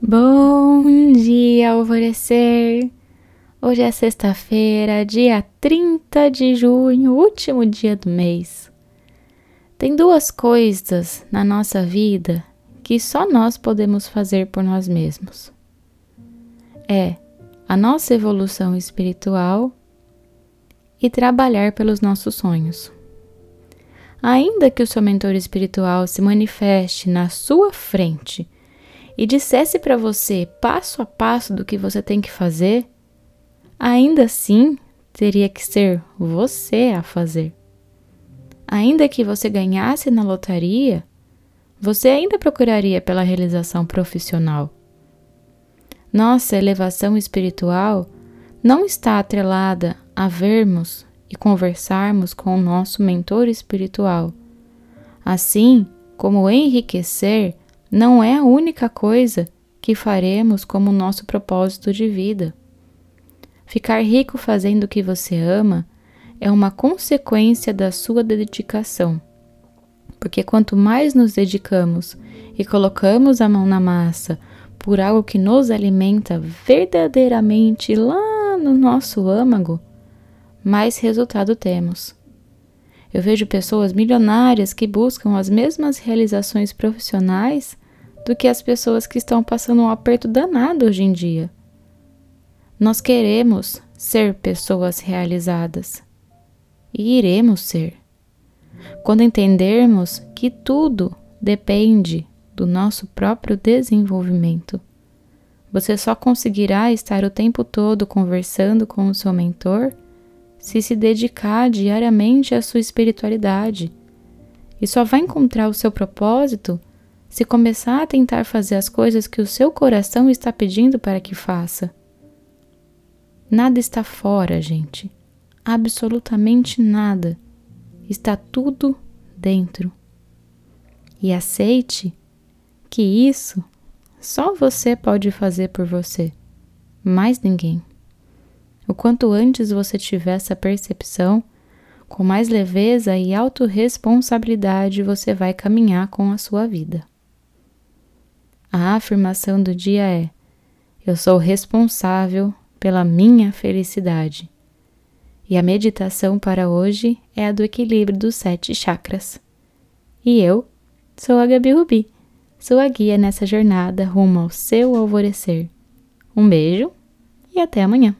Bom dia, alvorecer! Hoje é sexta-feira, dia 30 de junho, último dia do mês. Tem duas coisas na nossa vida que só nós podemos fazer por nós mesmos. É a nossa evolução espiritual e trabalhar pelos nossos sonhos. Ainda que o seu mentor espiritual se manifeste na sua frente e dissesse para você passo a passo do que você tem que fazer, ainda assim teria que ser você a fazer. Ainda que você ganhasse na lotaria, você ainda procuraria pela realização profissional. Nossa elevação espiritual não está atrelada a vermos e conversarmos com o nosso mentor espiritual. Assim como enriquecer não é a única coisa que faremos como nosso propósito de vida. Ficar rico fazendo o que você ama é uma consequência da sua dedicação. Porque quanto mais nos dedicamos e colocamos a mão na massa por algo que nos alimenta verdadeiramente lá no nosso âmago, mais resultado temos. Eu vejo pessoas milionárias que buscam as mesmas realizações profissionais do que as pessoas que estão passando um aperto danado hoje em dia. Nós queremos ser pessoas realizadas e iremos ser. Quando entendermos que tudo depende do nosso próprio desenvolvimento, você só conseguirá estar o tempo todo conversando com o seu mentor se se dedicar diariamente à sua espiritualidade. E só vai encontrar o seu propósito se começar a tentar fazer as coisas que o seu coração está pedindo para que faça. Nada está fora, gente. Absolutamente nada. Está tudo dentro. E aceite que isso só você pode fazer por você, mais ninguém. O quanto antes você tiver essa percepção, com mais leveza e autorresponsabilidade você vai caminhar com a sua vida. A afirmação do dia é: Eu sou responsável pela minha felicidade. E a meditação para hoje é a do equilíbrio dos sete chakras. E eu sou a Gabi Rubi, sua guia nessa jornada rumo ao seu alvorecer. Um beijo e até amanhã!